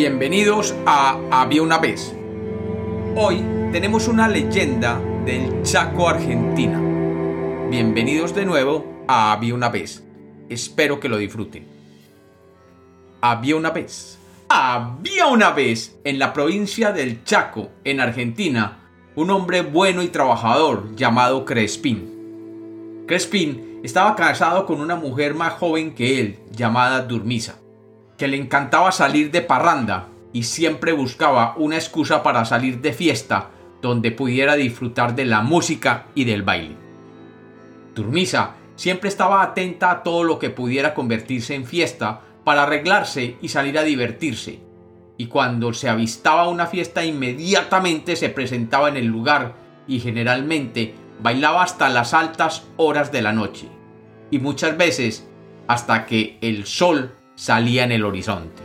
Bienvenidos a Había una vez. Hoy tenemos una leyenda del Chaco, Argentina. Bienvenidos de nuevo a Había una vez. Espero que lo disfruten. Había una vez. Había una vez en la provincia del Chaco, en Argentina, un hombre bueno y trabajador llamado Crespín. Crespín estaba casado con una mujer más joven que él, llamada Durmisa que le encantaba salir de parranda y siempre buscaba una excusa para salir de fiesta donde pudiera disfrutar de la música y del baile. Turmisa siempre estaba atenta a todo lo que pudiera convertirse en fiesta para arreglarse y salir a divertirse, y cuando se avistaba una fiesta inmediatamente se presentaba en el lugar y generalmente bailaba hasta las altas horas de la noche, y muchas veces hasta que el sol salía en el horizonte.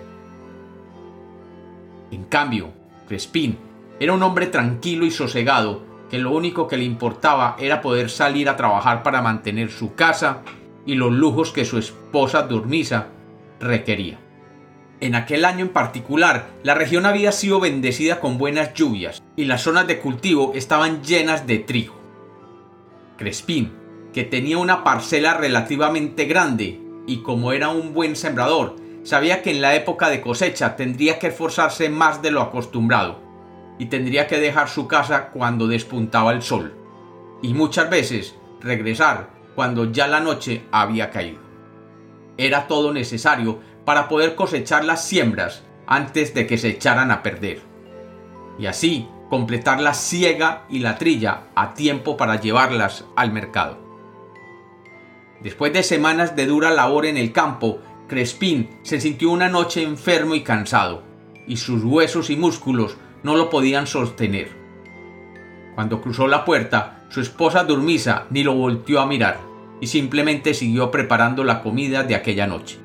En cambio, Crespín era un hombre tranquilo y sosegado que lo único que le importaba era poder salir a trabajar para mantener su casa y los lujos que su esposa Durmisa requería. En aquel año en particular, la región había sido bendecida con buenas lluvias y las zonas de cultivo estaban llenas de trigo. Crespín, que tenía una parcela relativamente grande, y como era un buen sembrador, sabía que en la época de cosecha tendría que esforzarse más de lo acostumbrado y tendría que dejar su casa cuando despuntaba el sol y muchas veces regresar cuando ya la noche había caído. Era todo necesario para poder cosechar las siembras antes de que se echaran a perder y así completar la siega y la trilla a tiempo para llevarlas al mercado. Después de semanas de dura labor en el campo, Crespín se sintió una noche enfermo y cansado, y sus huesos y músculos no lo podían sostener. Cuando cruzó la puerta, su esposa Durmisa ni lo volteó a mirar, y simplemente siguió preparando la comida de aquella noche.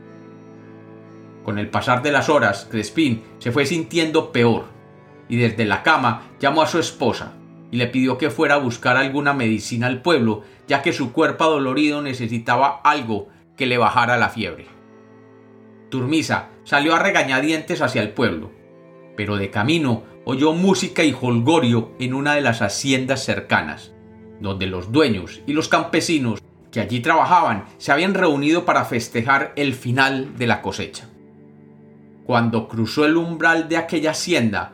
Con el pasar de las horas, Crespín se fue sintiendo peor, y desde la cama llamó a su esposa, y le pidió que fuera a buscar alguna medicina al pueblo, ya que su cuerpo dolorido necesitaba algo que le bajara la fiebre. Turmisa salió a regañadientes hacia el pueblo, pero de camino oyó música y holgorio en una de las haciendas cercanas, donde los dueños y los campesinos que allí trabajaban se habían reunido para festejar el final de la cosecha. Cuando cruzó el umbral de aquella hacienda,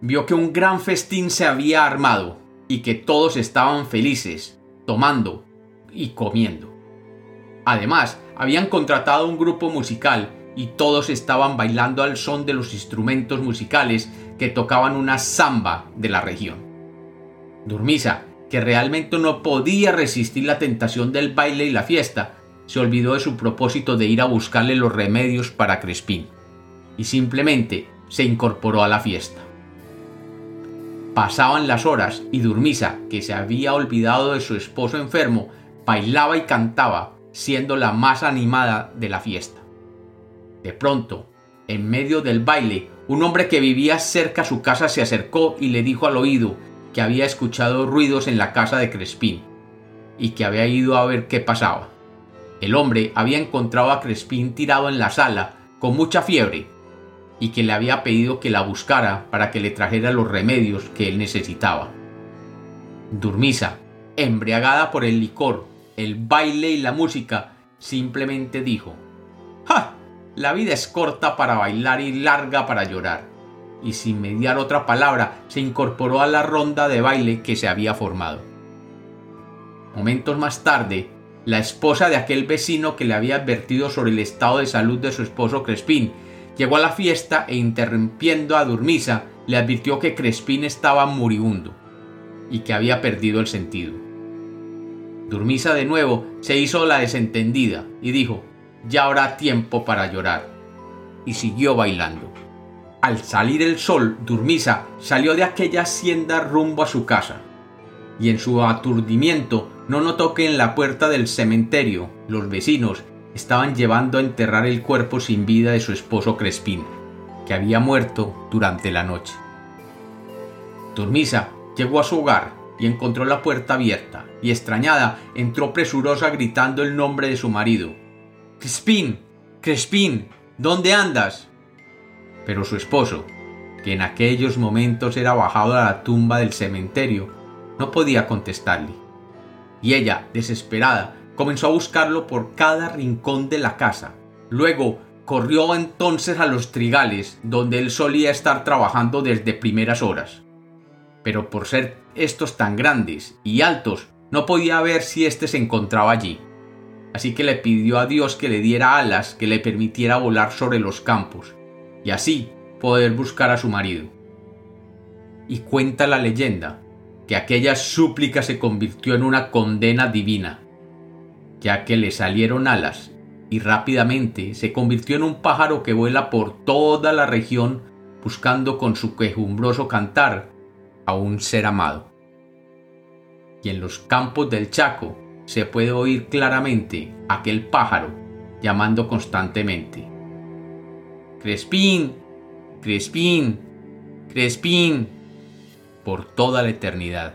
vio que un gran festín se había armado y que todos estaban felices, tomando y comiendo. Además, habían contratado un grupo musical y todos estaban bailando al son de los instrumentos musicales que tocaban una samba de la región. Durmisa, que realmente no podía resistir la tentación del baile y la fiesta, se olvidó de su propósito de ir a buscarle los remedios para Crespín, y simplemente se incorporó a la fiesta. Pasaban las horas y Durmisa, que se había olvidado de su esposo enfermo, bailaba y cantaba, siendo la más animada de la fiesta. De pronto, en medio del baile, un hombre que vivía cerca a su casa se acercó y le dijo al oído que había escuchado ruidos en la casa de Crespín y que había ido a ver qué pasaba. El hombre había encontrado a Crespín tirado en la sala con mucha fiebre y que le había pedido que la buscara para que le trajera los remedios que él necesitaba. Durmisa, embriagada por el licor, el baile y la música, simplemente dijo, ¡Ja! La vida es corta para bailar y larga para llorar. Y sin mediar otra palabra, se incorporó a la ronda de baile que se había formado. Momentos más tarde, la esposa de aquel vecino que le había advertido sobre el estado de salud de su esposo Crespín Llegó a la fiesta e interrumpiendo a Durmisa, le advirtió que Crespín estaba moribundo y que había perdido el sentido. Durmisa de nuevo se hizo la desentendida y dijo, ya habrá tiempo para llorar. Y siguió bailando. Al salir el sol, Durmisa salió de aquella hacienda rumbo a su casa. Y en su aturdimiento no notó que en la puerta del cementerio los vecinos estaban llevando a enterrar el cuerpo sin vida de su esposo Crespín, que había muerto durante la noche. Turmisa llegó a su hogar y encontró la puerta abierta, y extrañada entró presurosa gritando el nombre de su marido. Crespín, Crespín, ¿dónde andas? Pero su esposo, que en aquellos momentos era bajado a la tumba del cementerio, no podía contestarle. Y ella, desesperada, comenzó a buscarlo por cada rincón de la casa. Luego corrió entonces a los trigales, donde él solía estar trabajando desde primeras horas. Pero por ser estos tan grandes y altos, no podía ver si éste se encontraba allí. Así que le pidió a Dios que le diera alas que le permitiera volar sobre los campos, y así poder buscar a su marido. Y cuenta la leyenda que aquella súplica se convirtió en una condena divina, ya que le salieron alas y rápidamente se convirtió en un pájaro que vuela por toda la región buscando con su quejumbroso cantar a un ser amado. Y en los campos del Chaco se puede oír claramente aquel pájaro llamando constantemente. Crespín, Crespín, Crespín, por toda la eternidad.